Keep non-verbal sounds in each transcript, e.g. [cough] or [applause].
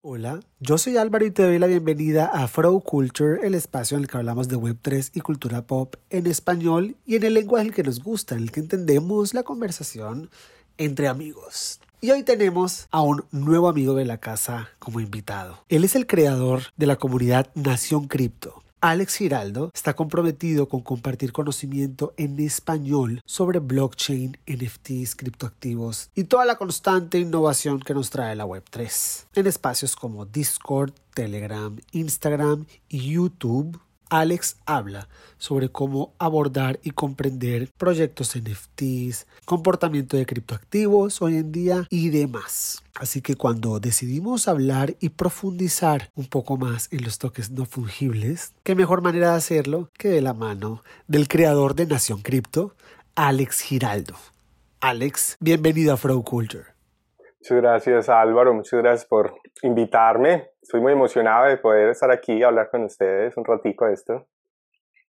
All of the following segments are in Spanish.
Hola, yo soy Álvaro y te doy la bienvenida a Fro Culture, el espacio en el que hablamos de Web3 y cultura pop en español y en el lenguaje que nos gusta, en el que entendemos la conversación entre amigos. Y hoy tenemos a un nuevo amigo de la casa como invitado. Él es el creador de la comunidad Nación Cripto Alex Giraldo está comprometido con compartir conocimiento en español sobre blockchain, NFTs, criptoactivos y toda la constante innovación que nos trae la Web3 en espacios como Discord, Telegram, Instagram y YouTube Alex habla sobre cómo abordar y comprender proyectos NFTs, comportamiento de criptoactivos hoy en día y demás. Así que cuando decidimos hablar y profundizar un poco más en los toques no fungibles, qué mejor manera de hacerlo que de la mano del creador de Nación Cripto, Alex Giraldo. Alex, bienvenido a Flow Culture. Muchas gracias Álvaro, muchas gracias por invitarme. Estoy muy emocionado de poder estar aquí y hablar con ustedes un ratico de esto.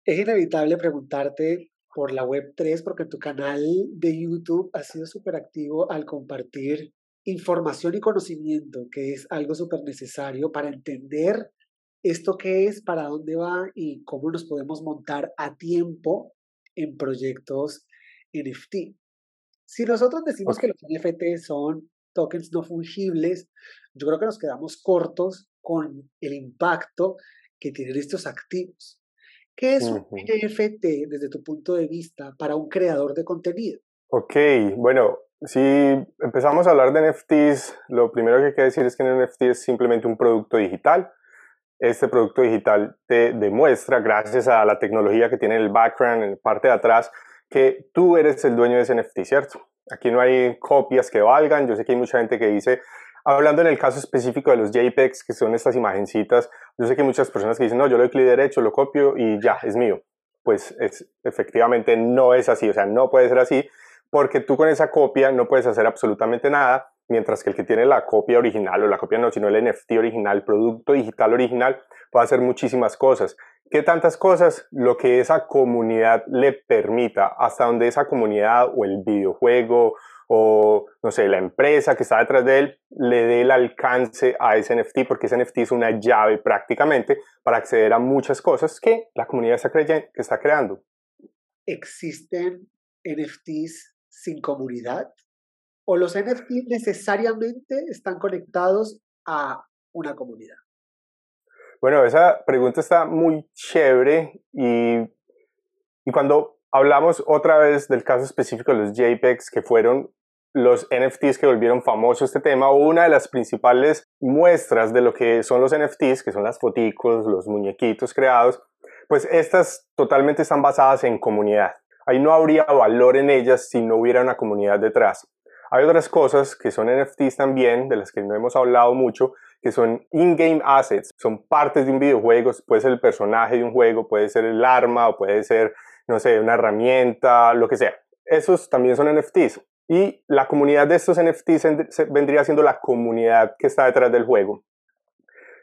Es inevitable preguntarte por la Web3 porque tu canal de YouTube ha sido súper activo al compartir información y conocimiento, que es algo súper necesario para entender esto qué es, para dónde va y cómo nos podemos montar a tiempo en proyectos NFT. Si nosotros decimos que los NFT son tokens no fungibles, yo creo que nos quedamos cortos con el impacto que tienen estos activos. ¿Qué es un NFT desde tu punto de vista para un creador de contenido? Ok, bueno, si empezamos a hablar de NFTs, lo primero que hay que decir es que un NFT es simplemente un producto digital. Este producto digital te demuestra, gracias a la tecnología que tiene en el background, en la parte de atrás, que tú eres el dueño de ese NFT, ¿cierto? Aquí no hay copias que valgan. Yo sé que hay mucha gente que dice, hablando en el caso específico de los JPEGs, que son estas imagencitas, yo sé que hay muchas personas que dicen, no, yo lo doy clic derecho, lo copio y ya, es mío. Pues es, efectivamente no es así, o sea, no puede ser así, porque tú con esa copia no puedes hacer absolutamente nada, mientras que el que tiene la copia original, o la copia no, sino el NFT original, producto digital original, puede hacer muchísimas cosas. ¿Qué tantas cosas? Lo que esa comunidad le permita, hasta donde esa comunidad o el videojuego o, no sé, la empresa que está detrás de él le dé el alcance a ese NFT, porque ese NFT es una llave prácticamente para acceder a muchas cosas que la comunidad está, que está creando. ¿Existen NFTs sin comunidad? ¿O los NFTs necesariamente están conectados a una comunidad? Bueno, esa pregunta está muy chévere y, y cuando hablamos otra vez del caso específico de los JPEGs, que fueron los NFTs que volvieron famoso este tema, una de las principales muestras de lo que son los NFTs, que son las foticos, los muñequitos creados, pues estas totalmente están basadas en comunidad. Ahí no habría valor en ellas si no hubiera una comunidad detrás. Hay otras cosas que son NFTs también, de las que no hemos hablado mucho, que son in-game assets, son partes de un videojuego, puede ser el personaje de un juego, puede ser el arma o puede ser, no sé, una herramienta, lo que sea. Esos también son NFTs. Y la comunidad de estos NFTs vendría siendo la comunidad que está detrás del juego.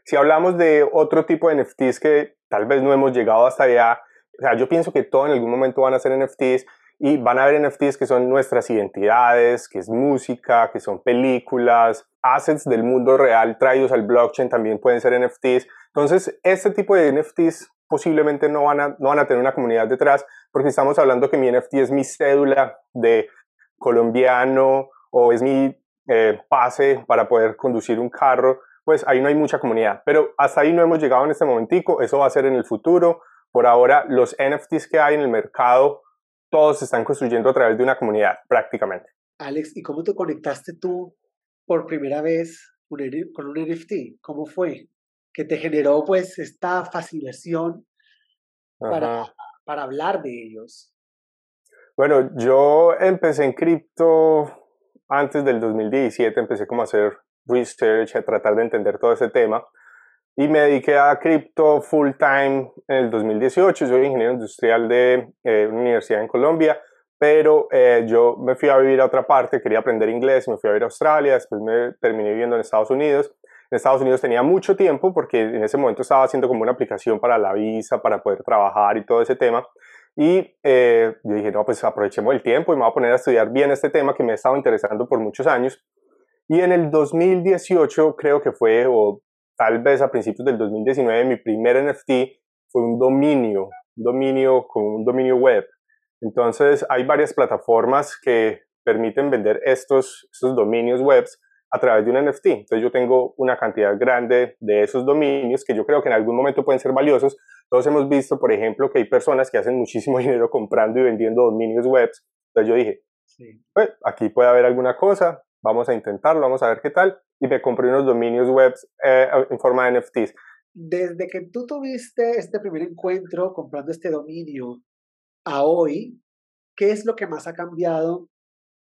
Si hablamos de otro tipo de NFTs que tal vez no hemos llegado hasta allá, o sea, yo pienso que todo en algún momento van a ser NFTs, y van a haber NFTs que son nuestras identidades, que es música, que son películas, assets del mundo real traídos al blockchain también pueden ser NFTs. Entonces, este tipo de NFTs posiblemente no van a, no van a tener una comunidad detrás, porque estamos hablando que mi NFT es mi cédula de colombiano o es mi eh, pase para poder conducir un carro, pues ahí no hay mucha comunidad. Pero hasta ahí no hemos llegado en este momentico, eso va a ser en el futuro. Por ahora, los NFTs que hay en el mercado todos se están construyendo a través de una comunidad, prácticamente. Alex, ¿y cómo te conectaste tú por primera vez con un NFT? ¿Cómo fue? Que te generó pues esta fascinación para, para hablar de ellos. Bueno, yo empecé en cripto antes del 2017, empecé como a hacer research, a tratar de entender todo ese tema y me dediqué a cripto full time en el 2018. Soy ingeniero industrial de eh, una universidad en Colombia, pero eh, yo me fui a vivir a otra parte, quería aprender inglés, me fui a vivir a Australia, después me terminé viviendo en Estados Unidos. En Estados Unidos tenía mucho tiempo porque en ese momento estaba haciendo como una aplicación para la visa, para poder trabajar y todo ese tema. Y eh, yo dije, no, pues aprovechemos el tiempo y me voy a poner a estudiar bien este tema que me ha estado interesando por muchos años. Y en el 2018 creo que fue, o tal vez a principios del 2019, mi primer NFT fue un dominio, un dominio con un dominio web. Entonces hay varias plataformas que permiten vender estos, estos dominios webs a través de un NFT. Entonces yo tengo una cantidad grande de esos dominios que yo creo que en algún momento pueden ser valiosos. Todos hemos visto, por ejemplo, que hay personas que hacen muchísimo [laughs] dinero comprando y vendiendo dominios webs. Entonces yo dije, pues, aquí puede haber alguna cosa, vamos a intentarlo, vamos a ver qué tal. Y me compré unos dominios webs eh, en forma de NFTs. Desde que tú tuviste este primer encuentro comprando este dominio a hoy, ¿qué es lo que más ha cambiado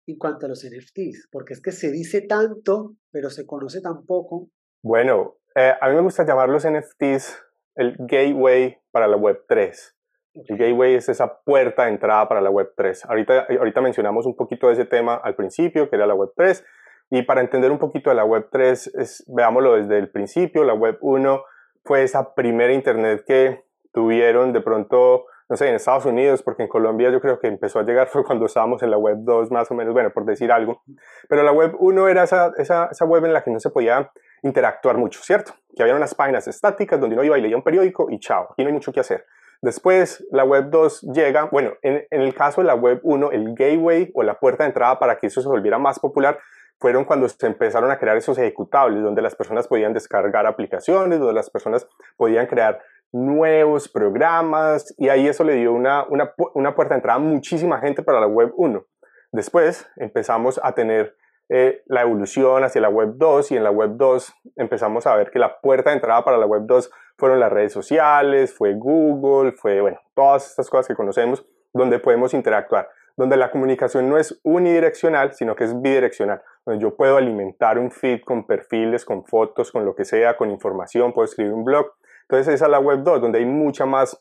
en cuanto a los NFTs? Porque es que se dice tanto, pero se conoce tan poco. Bueno, eh, a mí me gusta llamar los NFTs el gateway para la Web 3. El gateway es esa puerta de entrada para la Web 3. Ahorita, ahorita mencionamos un poquito de ese tema al principio, que era la Web 3. Y para entender un poquito de la Web 3, es, veámoslo desde el principio. La Web 1 fue esa primera Internet que tuvieron de pronto no sé, en Estados Unidos, porque en Colombia yo creo que empezó a llegar [laughs] fue cuando estábamos en la web 2 más o menos, bueno, por decir algo. Pero la web 1 era esa, esa, esa web en la que no se podía interactuar mucho, ¿cierto? Que había unas páginas estáticas donde uno iba y leía un periódico y chao, aquí no hay mucho que hacer. Después la web 2 llega, bueno, en, el caso de la web 1, el gateway o la puerta de entrada para que eso se volviera más popular fueron cuando se empezaron a crear esos ejecutables, donde las personas podían descargar aplicaciones, donde las personas podían crear nuevos programas y ahí eso le dio una, una, una, puerta de entrada a muchísima gente para la web 1. Después empezamos a tener eh, la evolución hacia la web 2 y en la web 2 empezamos a ver que la puerta de entrada para la web 2 fueron las redes sociales, fue Google, fue, bueno, todas estas cosas que conocemos donde podemos interactuar, donde la comunicación no es unidireccional, sino que es bidireccional, donde yo puedo alimentar un feed con perfiles, con fotos, con lo que sea, con información, puedo escribir un blog entonces esa es la web 2, donde hay mucha más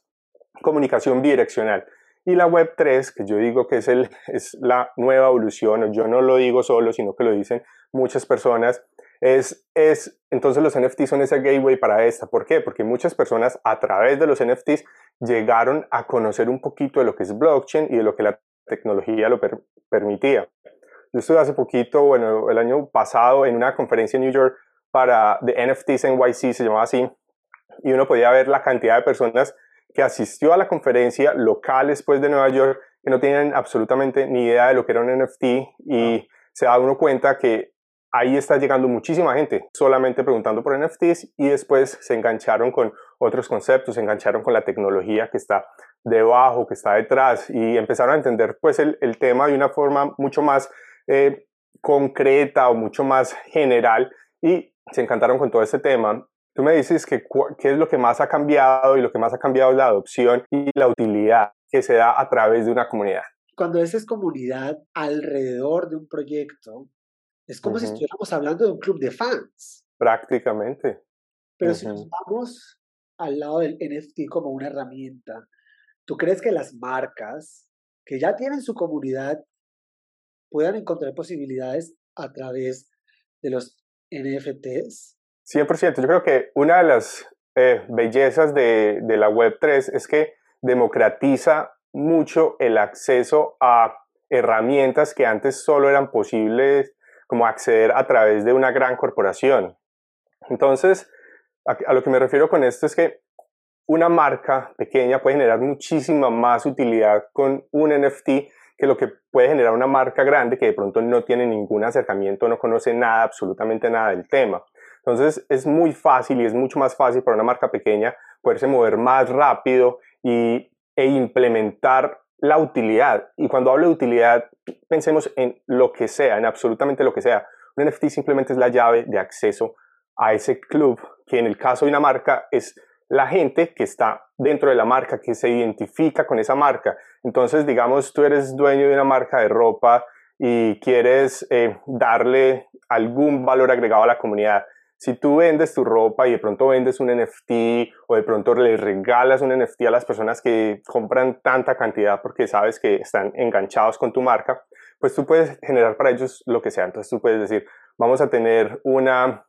comunicación bidireccional. Y la web 3, que yo digo que es, el, [laughs] es la nueva evolución, yo no lo digo solo, sino que lo dicen muchas personas, es, es, entonces los NFTs son ese gateway para esta. ¿Por qué? Porque muchas personas a través de los NFTs llegaron a conocer un poquito de lo que es blockchain y de lo que la tecnología lo permitía. Yo estuve hace poquito, bueno, el año pasado en una conferencia en New York para de NFTs NYC, se llamaba así, y uno podía ver la cantidad de personas que asistió a la conferencia local después de Nueva York que no tenían absolutamente ni idea de lo que era un NFT y se da uno cuenta que ahí está llegando muchísima gente solamente preguntando por NFTs y después se engancharon con otros conceptos, se engancharon con la tecnología que está debajo, que está detrás y empezaron a entender pues el, el tema de una forma mucho más eh, concreta o mucho más general y se encantaron con todo este tema Tú me dices que qué es lo que más ha cambiado y lo que más ha cambiado es la adopción y la utilidad que se da a través de una comunidad. Cuando es comunidad alrededor de un proyecto, es como si estuviéramos hablando de un club de fans. Prácticamente. Pero si nos vamos al lado del NFT como una herramienta, ¿tú crees que las marcas que ya tienen su comunidad puedan encontrar posibilidades a través de los NFTs? 100%. Yo creo que una de las eh, bellezas de, de la Web3 es que democratiza mucho el acceso a herramientas que antes solo eran posibles como acceder a través de una gran corporación. Entonces, a, lo que me refiero con esto es que una marca pequeña puede generar muchísima más utilidad con un NFT que lo que puede generar una marca grande que de pronto no tiene ningún acercamiento, no conoce nada, absolutamente nada del tema. Entonces es muy fácil y es mucho más fácil para una marca pequeña poderse mover más rápido y, e implementar la utilidad. Y cuando hablo de utilidad, pensemos en lo que sea, en absolutamente lo que sea. Un NFT simplemente es la llave de acceso a ese club, que en el caso de una marca es la gente que está dentro de la marca, que se identifica con esa marca. Entonces, digamos, tú eres dueño de una marca de ropa y quieres eh, darle algún valor agregado a la comunidad si tú vendes tu ropa y de pronto vendes un NFT o de pronto le regalas un NFT a las personas que compran tanta cantidad porque sabes que están enganchados con tu marca, pues tú puedes generar para ellos lo que sea. Entonces tú puedes decir, vamos a tener una,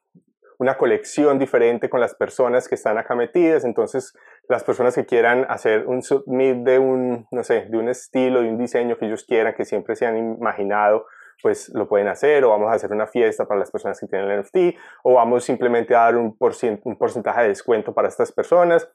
una colección diferente con las personas que están acá metidas. Entonces las personas que quieran hacer un submit de un, no sé, de un estilo, de un diseño que ellos quieran, que siempre se han imaginado, pues lo pueden hacer, o vamos a hacer una fiesta para las personas que tienen el NFT, o vamos simplemente a dar un, porcentaje de descuento para estas personas.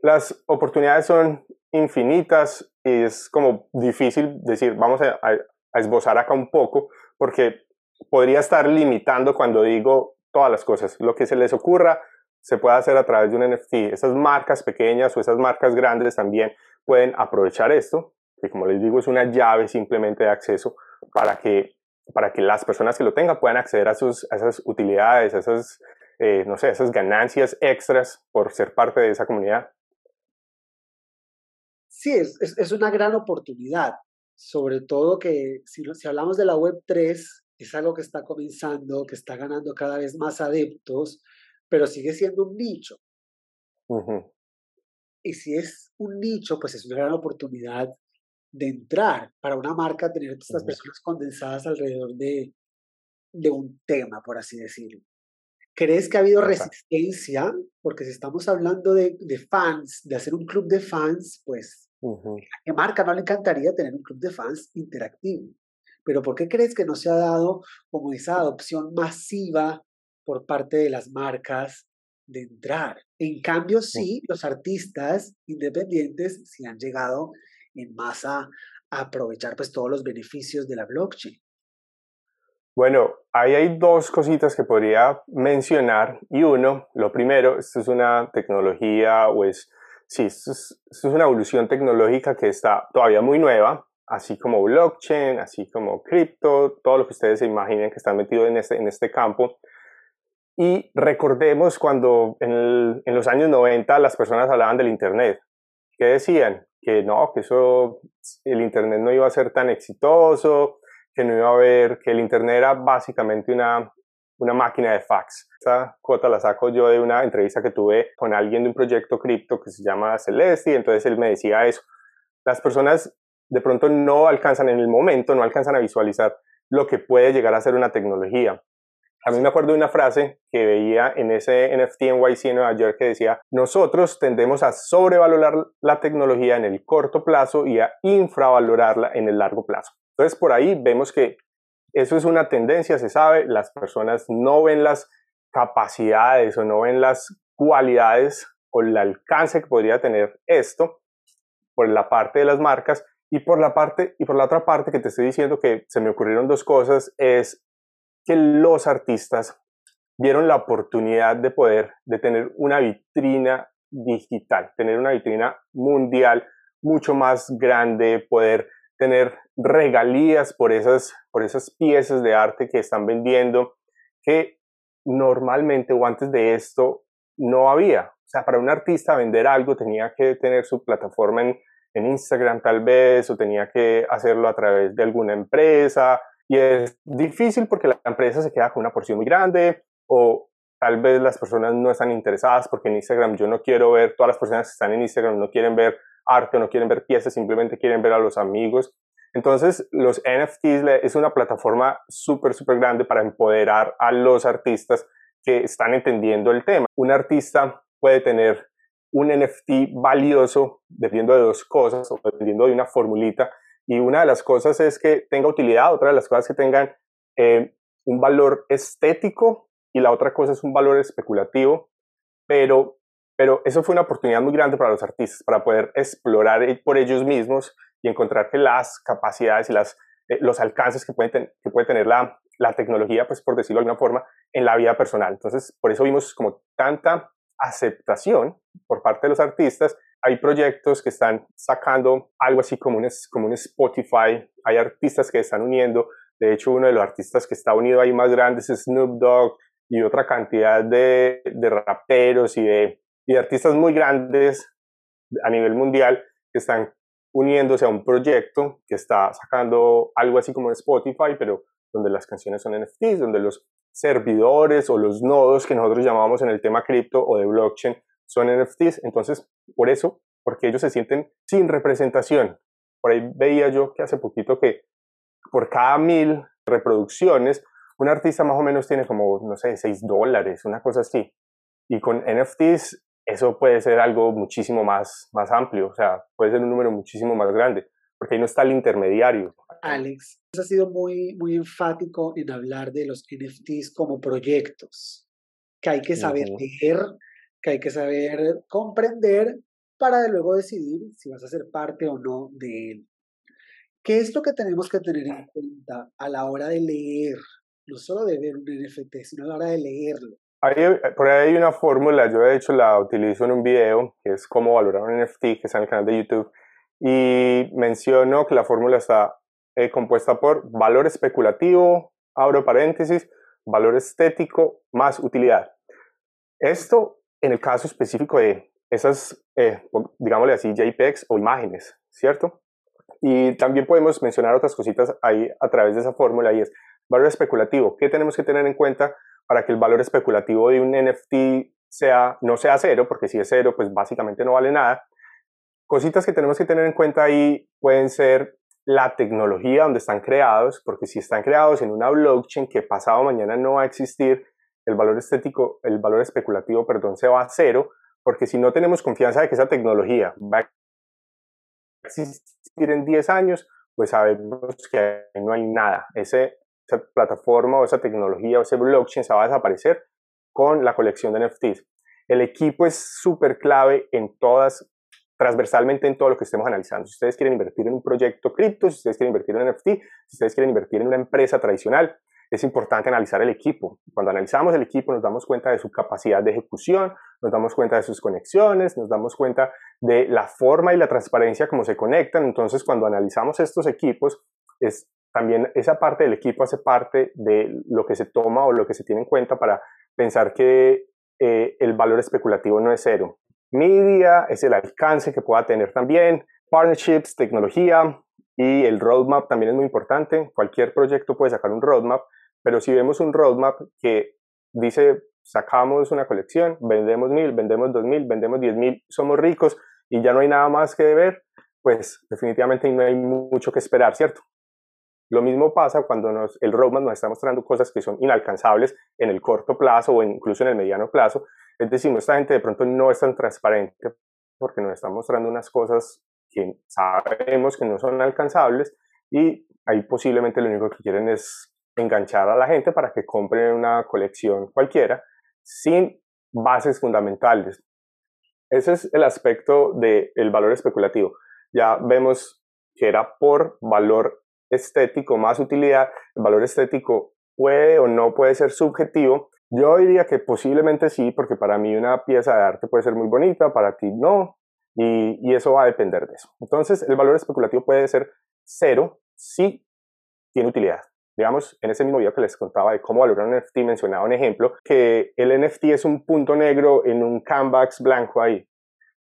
Las oportunidades son infinitas y es como difícil decir, vamos a, a esbozar acá un poco, porque podría estar limitando cuando digo todas las cosas. Lo que se les ocurra se puede hacer a través de un NFT. Esas marcas pequeñas o esas marcas grandes también pueden aprovechar esto, que como les digo es una llave simplemente de acceso para que, para que las personas que lo tengan puedan acceder a, sus, esas utilidades, a esas, eh, no sé, esas ganancias extras por ser parte de esa comunidad. Sí, es, es, una gran oportunidad, sobre todo que si, si hablamos de la Web 3, es algo que está comenzando, que está ganando cada vez más adeptos, pero sigue siendo un nicho. Y si es un nicho, pues es una gran oportunidad de entrar para una marca, tener estas personas condensadas alrededor de, de un tema, por así decirlo. ¿Crees que ha habido resistencia? Porque si estamos hablando de, de, fans, de hacer un club de fans, pues ¿a qué marca no le encantaría tener un club de fans interactivo? Pero ¿por qué crees que no se ha dado como esa adopción masiva por parte de las marcas de entrar? En cambio, sí, los artistas independientes sí han llegado en masa a aprovechar pues todos los beneficios de la blockchain. Bueno, ahí hay dos cositas que podría mencionar y uno, lo primero, esto es una tecnología o es, sí, esto es, esto es una evolución tecnológica que está todavía muy nueva, así como blockchain, así como cripto, todo lo que ustedes se imaginen que están metidos en este, en este campo. Y recordemos cuando en, en, los años 90 las personas hablaban del Internet. ¿Qué decían? Que no, que eso, el Internet no iba a ser tan exitoso, que no iba a haber, que el Internet era básicamente una, una máquina de fax. Esa cuota la saco yo de una entrevista que tuve con alguien de un proyecto cripto que se llama Celeste, y entonces él me decía eso. Las personas de pronto no alcanzan en el momento, no alcanzan a visualizar lo que puede llegar a ser una tecnología. A mí me acuerdo de una frase que veía en ese NFT NYC en Nueva York que decía, nosotros tendemos a sobrevalorar la tecnología en el corto plazo y a infravalorarla en el largo plazo. Entonces por ahí vemos que eso es una tendencia, se sabe, las personas no ven las capacidades o no ven las cualidades o el alcance que podría tener esto por la parte de las marcas y por la parte y por la otra parte que te estoy diciendo que se me ocurrieron dos cosas es que los artistas vieron la oportunidad de poder, de tener una vitrina digital, tener una vitrina mundial mucho más grande, poder tener regalías por esas, por esas piezas de arte que están vendiendo, que normalmente o antes de esto no había. O sea, para un artista vender algo tenía que tener su plataforma en, en Instagram tal vez, o tenía que hacerlo a través de alguna empresa, y es difícil porque la empresa se queda con una porción muy grande o tal vez las personas no están interesadas porque en Instagram yo no quiero ver, todas las personas que están en Instagram no quieren ver arte, no quieren ver piezas, simplemente quieren ver a los amigos. Entonces, los NFTs es una plataforma súper, súper grande para empoderar a los artistas que están entendiendo el tema. Un artista puede tener un NFT valioso dependiendo de dos cosas o dependiendo de una formulita y una de las cosas es que tenga utilidad, otra de las cosas que tengan eh, un valor estético y la otra cosa es un valor especulativo, pero, pero eso fue una oportunidad muy grande para los artistas, para poder explorar e, por ellos mismos y encontrar que las capacidades y las, eh, los alcances que puede, que puede tener la, la tecnología, pues por decirlo de alguna forma, en la vida personal. Entonces, por eso vimos como tanta aceptación por parte de los artistas hay proyectos que están sacando algo así como un, Spotify, hay artistas que están uniendo, de hecho uno de los artistas que está unido ahí más grandes es Snoop Dogg y otra cantidad de, raperos y de, artistas muy grandes a nivel mundial que están uniéndose a un proyecto que está sacando algo así como un Spotify, pero donde las canciones son NFTs, donde los servidores o los nodos que nosotros llamamos en el tema cripto o de blockchain son NFTs. Entonces, por eso, porque ellos se sienten sin representación. Por ahí veía yo que hace poquito que por cada mil reproducciones, un artista más o menos tiene como, no sé, 6 dólares, una cosa así. Y con NFTs eso puede ser algo muchísimo más, más amplio, o sea, puede ser un número muchísimo más grande. porque ahí no está el intermediario. Alex, ha sido muy, muy enfático en hablar de los NFTs como proyectos, que hay que saber leer, que hay que saber comprender para luego decidir si vas a ser parte o no de él. ¿Qué es lo que tenemos que tener en cuenta a la hora de leer? No solo de ver un NFT, sino a la hora de leerlo. por ahí hay una fórmula, yo de hecho la utilizo en un video, que es cómo valorar un NFT, que está en el canal de YouTube, y menciono que la fórmula está eh, compuesta por valor especulativo, abro paréntesis, valor estético más utilidad. Esto en el caso específico de esas, eh, digámosle así, JPEGs o imágenes, ¿cierto? Y también podemos mencionar otras cositas ahí a través de esa fórmula y es valor especulativo. ¿Qué tenemos que tener en cuenta para que el valor especulativo de un NFT sea, no sea cero? Porque si es cero, pues básicamente no vale nada. Cositas que tenemos que tener en cuenta ahí pueden ser la tecnología donde están creados, porque si están creados en una blockchain que pasado mañana no va a existir, el valor estético, el valor especulativo, perdón, se va a cero, porque si no tenemos confianza de que esa tecnología va a existir en 10 años, pues sabemos que no hay nada. Ese, esa plataforma o esa tecnología o ese blockchain se va a desaparecer con la colección de NFTs. El equipo es súper clave en todas, transversalmente en todo lo que estemos analizando. Si ustedes quieren invertir en un proyecto cripto, si ustedes quieren invertir en NFT, si ustedes quieren invertir en una empresa tradicional, es importante analizar el equipo. Cuando analizamos el equipo nos damos cuenta de su capacidad de ejecución, nos damos cuenta de sus conexiones, nos damos cuenta de la forma y la transparencia como se conectan. Entonces, cuando analizamos estos equipos, es también esa parte del equipo hace parte de lo que se toma o lo que se tiene en cuenta para pensar que eh, el valor especulativo no es cero. Media es el alcance que pueda tener también, partnerships, tecnología y el roadmap también es muy importante. Cualquier proyecto puede sacar un roadmap, pero si vemos un roadmap que dice, sacamos una colección, vendemos mil, vendemos dos mil, vendemos diez mil, somos ricos y ya no hay nada más que ver, pues definitivamente no hay mucho que esperar, ¿cierto? Lo mismo pasa cuando nos, el roadmap nos está mostrando cosas que son inalcanzables en el corto plazo o incluso en el mediano plazo. Es decir, esta gente de pronto no es tan transparente porque nos está mostrando unas cosas que sabemos que no son alcanzables y ahí posiblemente lo único que quieren es enganchar a la gente para que compren una colección cualquiera sin bases fundamentales. Ese es el aspecto del valor especulativo. Ya vemos que era por valor estético más utilidad. El valor estético puede o no puede ser subjetivo. Yo diría que posiblemente sí, porque para mí una pieza de arte puede ser muy bonita, para ti no, y, y eso va a depender de eso. Entonces, el valor especulativo puede ser cero si tiene utilidad. Digamos, en ese mismo video que les contaba de cómo valorar un NFT, mencionaba un ejemplo, que el NFT es un punto negro en un canvas blanco ahí.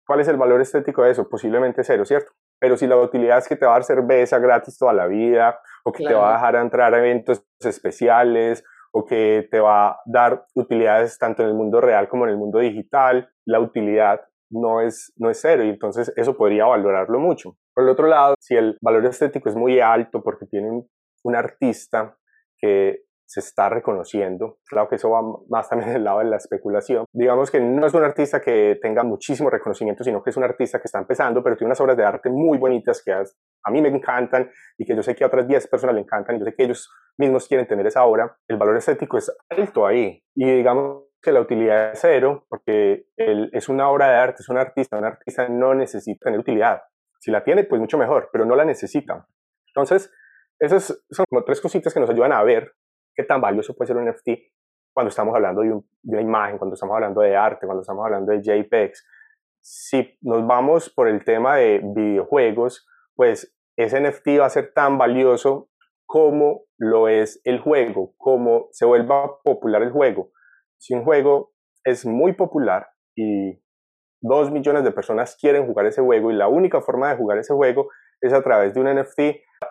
¿Cuál es el valor estético de eso? Posiblemente cero, ¿cierto? Pero si la utilidad es que te va a dar cerveza gratis toda la vida, o que te va a dejar entrar a eventos especiales, o que te va a dar utilidades tanto en el mundo real como en el mundo digital, la utilidad no es, no es cero y entonces eso podría valorarlo mucho. Por el otro lado, si el valor estético es muy alto porque tiene un un artista que se está reconociendo. Claro que eso va más también del lado de la especulación. Digamos que no es un artista que tenga muchísimo reconocimiento, sino que es un artista que está empezando, pero tiene unas obras de arte muy bonitas que a mí me encantan y que yo sé que a otras 10 personas le encantan yo sé que ellos mismos quieren tener esa obra. El valor estético es alto ahí y digamos que la utilidad es cero porque él es una obra de arte, es un artista, un artista no necesita tener utilidad. Si la tiene, pues mucho mejor, pero no la necesita. Entonces, esas son como tres cositas que nos ayudan a ver qué tan valioso puede ser un NFT cuando estamos hablando de, una imagen, cuando estamos hablando de arte, cuando estamos hablando de JPEGs. Si nos vamos por el tema de videojuegos, pues ese NFT va a ser tan valioso como lo es el juego, como se vuelva popular el juego. Si un juego es muy popular y dos millones de personas quieren jugar ese juego y la única forma de jugar ese juego es a través de un NFT,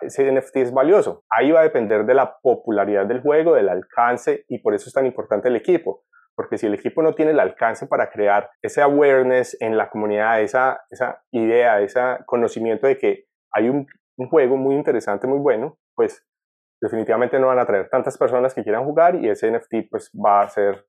ese NFT es valioso. Ahí va a depender de la popularidad del juego, del alcance y por eso es tan importante el equipo. Porque si el equipo no tiene el alcance para crear ese awareness en la comunidad, esa, idea, ese conocimiento de que hay un, un juego muy interesante, muy bueno, pues definitivamente no van a traer tantas personas que quieran jugar y ese NFT pues va a ser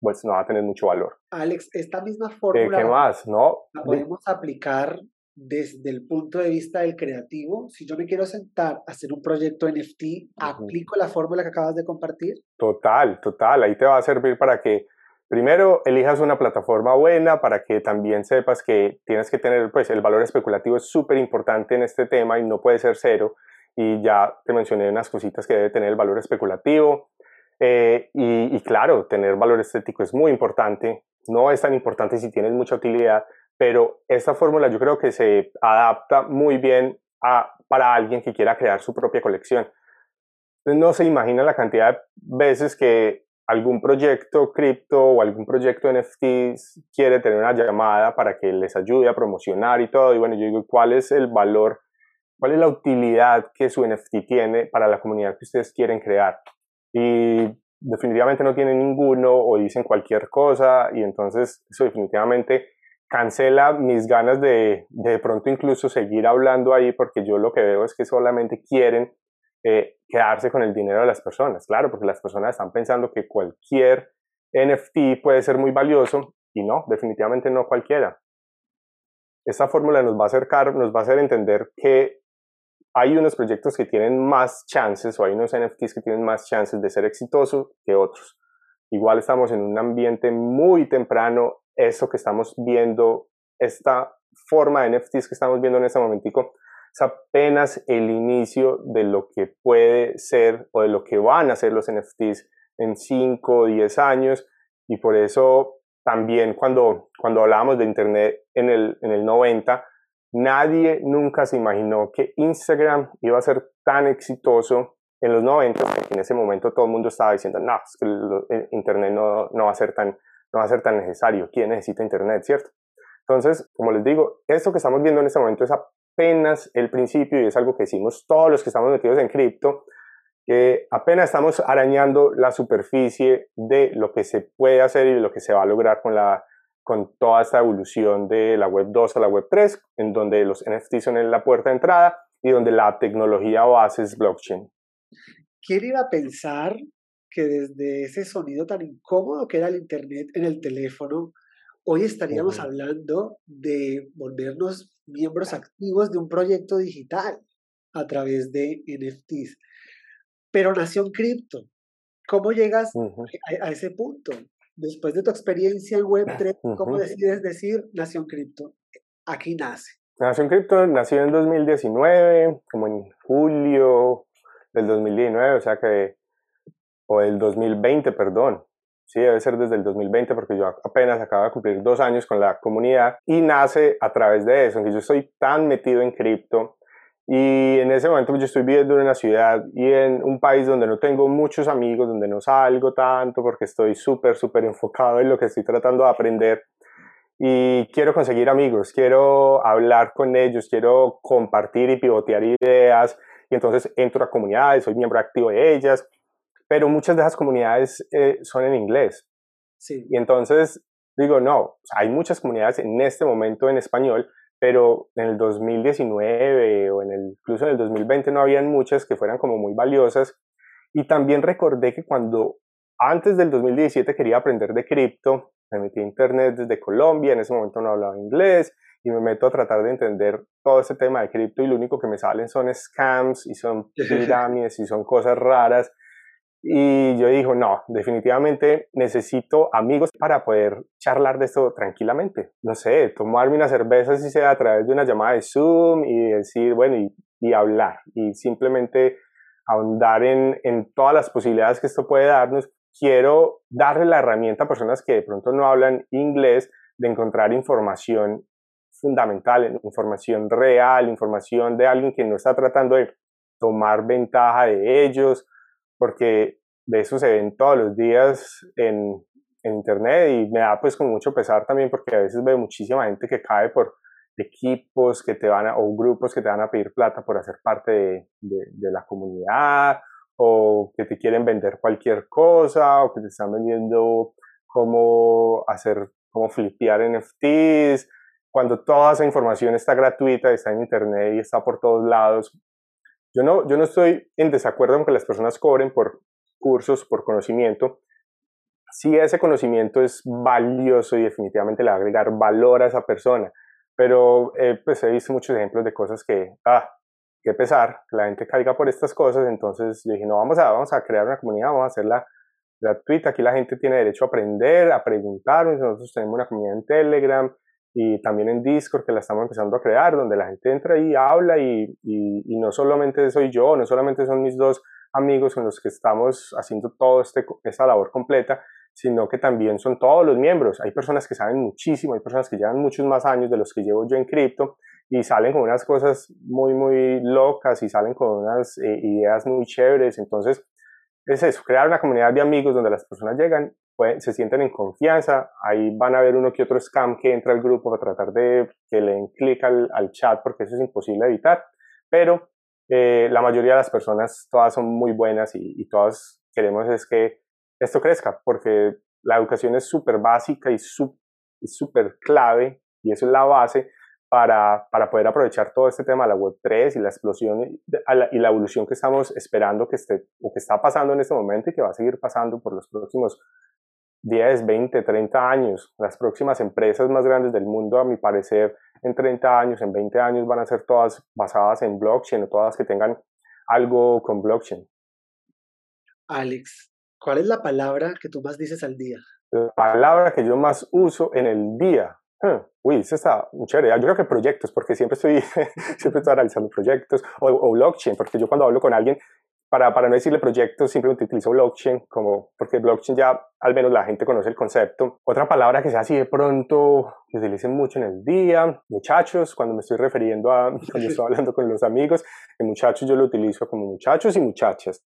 pues no va a tener mucho valor. Alex, esta misma fórmula ¿Qué más? No. la podemos aplicar desde el punto de vista del creativo, si yo me quiero sentar a hacer un proyecto NFT, ¿aplico la fórmula que acabas de compartir? Total, total. Ahí te va a servir para que primero elijas una plataforma buena, para que también sepas que tienes que tener, pues el valor especulativo es súper importante en este tema y no puede ser cero. Y ya te mencioné unas cositas que debe tener el valor especulativo. Eh, y, y claro, tener valor estético es muy importante. No es tan importante si tienes mucha utilidad, pero esta fórmula yo creo que se adapta muy bien a, para alguien que quiera crear su propia colección. No se imagina la cantidad de veces que algún proyecto cripto o algún proyecto NFTs quiere tener una llamada para que les ayude a promocionar y todo. Y bueno, yo digo, ¿cuál es el valor, cuál es la utilidad que su NFT tiene para la comunidad que ustedes quieren crear? Y definitivamente no tiene ninguno o dicen cualquier cosa y entonces eso definitivamente cancela mis ganas de, de pronto incluso seguir hablando ahí porque yo lo que veo es que solamente quieren eh, quedarse con el dinero de las personas, claro, porque las personas están pensando que cualquier NFT puede ser muy valioso y no, definitivamente no cualquiera. Esta fórmula nos va a acercar, nos va a hacer entender que hay unos proyectos que tienen más chances o hay unos NFTs que tienen más chances de ser exitosos que otros. Igual estamos en un ambiente muy temprano eso que estamos viendo, esta forma de NFTs que estamos viendo en este momentico, es apenas el inicio de lo que puede ser o de lo que van a ser los NFTs en 5 o 10 años y por eso también cuando, cuando hablábamos de Internet en el, en el 90, nadie nunca se imaginó que Instagram iba a ser tan exitoso en los 90, porque en ese momento todo el mundo estaba diciendo, no, es que Internet no, no va a ser tan no va a ser tan necesario. ¿Quién necesita Internet, cierto? Entonces, como les digo, esto que estamos viendo en este momento es apenas el principio y es algo que decimos todos los que estamos metidos en cripto, que apenas estamos arañando la superficie de lo que se puede hacer y lo que se va a lograr con, la, con toda esta evolución de la Web 2 a la Web 3, en donde los NFTs son en la puerta de entrada y donde la tecnología base es blockchain. ¿Quién iba a pensar que desde ese sonido tan incómodo que era el Internet en el teléfono, hoy estaríamos hablando de volvernos miembros activos de un proyecto digital a través de NFTs. Pero Nación Cripto, ¿cómo llegas a, ese punto? Después de tu experiencia en Web3, ¿cómo decides decir Nación Cripto? Aquí nace. Nación Cripto nació en 2019, como en julio del 2019, o sea que o el 2020, perdón. Sí, debe ser desde el 2020 porque yo apenas acabo de cumplir dos años con la comunidad y nace a través de eso, yo estoy tan metido en cripto y en ese momento yo estoy viviendo en una ciudad y en un país donde no tengo muchos amigos, donde no salgo tanto porque estoy súper, súper enfocado en lo que estoy tratando de aprender y quiero conseguir amigos, quiero hablar con ellos, quiero compartir y pivotear ideas y entonces entro a comunidades, soy miembro activo de ellas pero muchas de esas comunidades eh, son en inglés. Sí. Y entonces digo, no, hay muchas comunidades en este momento en español, pero en el 2019 o en el, incluso en el 2020 no habían muchas que fueran como muy valiosas. Y también recordé que cuando antes del 2017 quería aprender de cripto, me metí a internet desde Colombia, en ese momento no hablaba inglés y me meto a tratar de entender todo ese tema de cripto y lo único que me salen son scams y son [laughs] pirámides y son cosas raras y yo dijo, no, definitivamente necesito amigos para poder charlar de esto tranquilamente. No sé, tomarme una cerveza si sea a través de una llamada de Zoom y decir, bueno, y, y hablar y simplemente ahondar en, en todas las posibilidades que esto puede darnos. Quiero darle la herramienta a personas que de pronto no hablan inglés de encontrar información fundamental, información real, información de alguien que no está tratando de tomar ventaja de ellos porque de eso se ven todos los días en, internet y me da pues con mucho pesar también porque a veces veo muchísima gente que cae por equipos que te van a, o grupos que te van a pedir plata por hacer parte de, de, la comunidad o que te quieren vender cualquier cosa o que te están vendiendo cómo hacer, cómo flipear NFTs, cuando toda esa información está gratuita, está en internet y está por todos lados, yo no, yo no estoy en desacuerdo con que las personas cobren por cursos, por conocimiento. Si ese conocimiento es valioso y definitivamente le va a agregar valor a esa persona, pero eh, pues he visto muchos ejemplos de cosas que, ah, qué pesar, que la gente caiga por estas cosas, entonces yo dije, no, vamos a, vamos a crear una comunidad, vamos a hacerla gratuita, aquí la gente tiene derecho a aprender, a preguntar, nosotros tenemos una comunidad en Telegram y también en Discord que la estamos empezando a crear, donde la gente entra y habla y, y, no solamente soy yo, no solamente son mis dos amigos con los que estamos haciendo toda este, esta labor completa, sino que también son todos los miembros. Hay personas que saben muchísimo, hay personas que llevan muchos más años de los que llevo yo en cripto y salen con unas cosas muy, muy locas y salen con unas eh, ideas muy chéveres. Entonces, es eso, crear una comunidad de amigos donde las personas llegan, se sienten en confianza, ahí van a ver uno que otro scam que entra al grupo para tratar de que le den clic al, al chat porque eso es imposible evitar, pero eh, la mayoría de las personas todas son muy buenas y, y todas queremos es que esto crezca, porque la educación es súper básica y súper clave, y eso es la base para, para, poder aprovechar todo este tema de la Web3 y la explosión y la, evolución que estamos esperando que esté, o que está pasando en este momento y que va a seguir pasando por los próximos 10, 20, 30 años. Las próximas empresas más grandes del mundo, a mi parecer, en 30 años, en 20 años, van a ser todas basadas en blockchain o todas que tengan algo con blockchain. Alex, ¿Cuál es la palabra que tú más dices al día? La palabra que yo más uso en el día. Hmm, uy, eso está muy chévere. Yo creo que proyectos, porque siempre estoy, [laughs] siempre estoy realizando proyectos, o, blockchain, porque yo cuando hablo con alguien, para, para no decirle proyectos, simplemente utilizo blockchain, como, porque blockchain ya al menos la gente conoce el concepto. Otra palabra que sea así de pronto, que utilicen mucho en el día, muchachos, cuando me estoy refiriendo a, [laughs] cuando estoy hablando con los amigos, que muchachos yo lo utilizo como muchachos y muchachas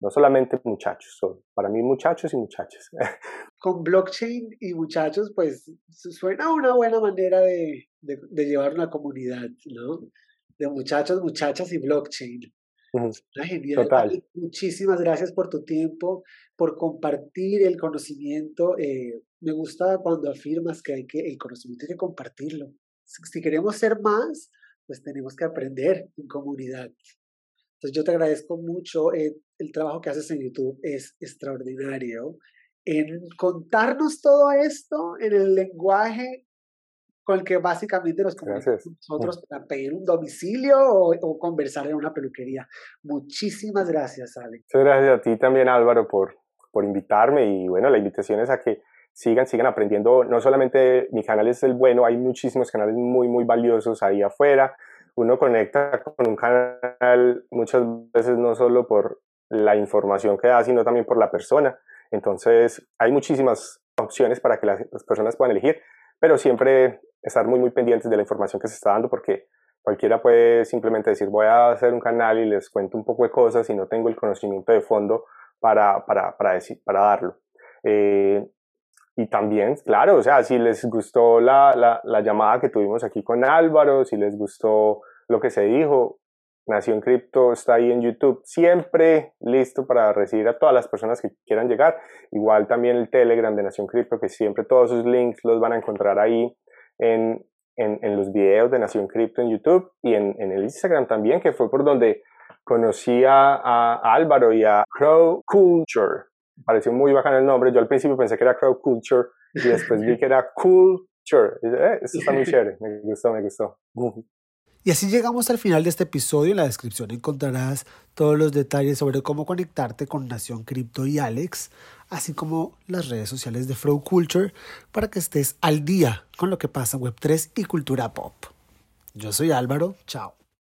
no solamente muchachos, son para mí muchachos y muchachas. [laughs] Con blockchain y muchachos, pues suena una buena manera de, de, llevar una comunidad, ¿no? De muchachos, muchachas y blockchain. Genial. Total. Muchísimas gracias por tu tiempo, por compartir el conocimiento. Eh, me gusta cuando afirmas que, hay que el conocimiento hay que compartirlo. Si queremos ser más, pues tenemos que aprender en comunidad. Entonces yo te agradezco mucho. Eh, el trabajo que haces en YouTube es extraordinario. En contarnos todo esto en el lenguaje con el que básicamente nos comunicamos nosotros para pedir un domicilio o, conversar en una peluquería. Muchísimas gracias, Alex. Muchas gracias a ti también, Álvaro, por, por invitarme. Y bueno, la invitación es a que sigan, sigan aprendiendo. No solamente mi canal es el bueno, hay muchísimos canales muy, muy valiosos ahí afuera uno conecta con un canal muchas veces no solo por la información que da, sino también por la persona. Entonces, hay muchísimas opciones para que las, personas puedan elegir, pero siempre estar muy, muy pendientes de la información que se está dando porque cualquiera puede simplemente decir voy a hacer un canal y les cuento un poco de cosas y no tengo el conocimiento de fondo para, para, para, decir, para darlo. Eh, y también, claro, o sea, si les gustó la, la, la, llamada que tuvimos aquí con Álvaro, si les gustó lo que se dijo, Nación Cripto está ahí en YouTube, siempre listo para recibir a todas las personas que quieran llegar. Igual también el Telegram de Nación Cripto, que siempre todos sus links los van a encontrar ahí en, en, en los videos de Nación Cripto en YouTube y en, en, el Instagram también, que fue por donde conocí a, a Álvaro y a Crow Culture pareció muy bacán el nombre. Yo al principio pensé que era Crowd Culture y después vi [laughs] que era Culture. Eh, eso está muy chévere, me gustó, me gustó. [laughs] Y así llegamos al final de este episodio. En la descripción encontrarás todos los detalles sobre cómo conectarte con Nación Cripto y Alex, así como las redes sociales de Flow Culture para que estés al día con lo que pasa en Web3 y cultura pop. Yo soy Álvaro, chao.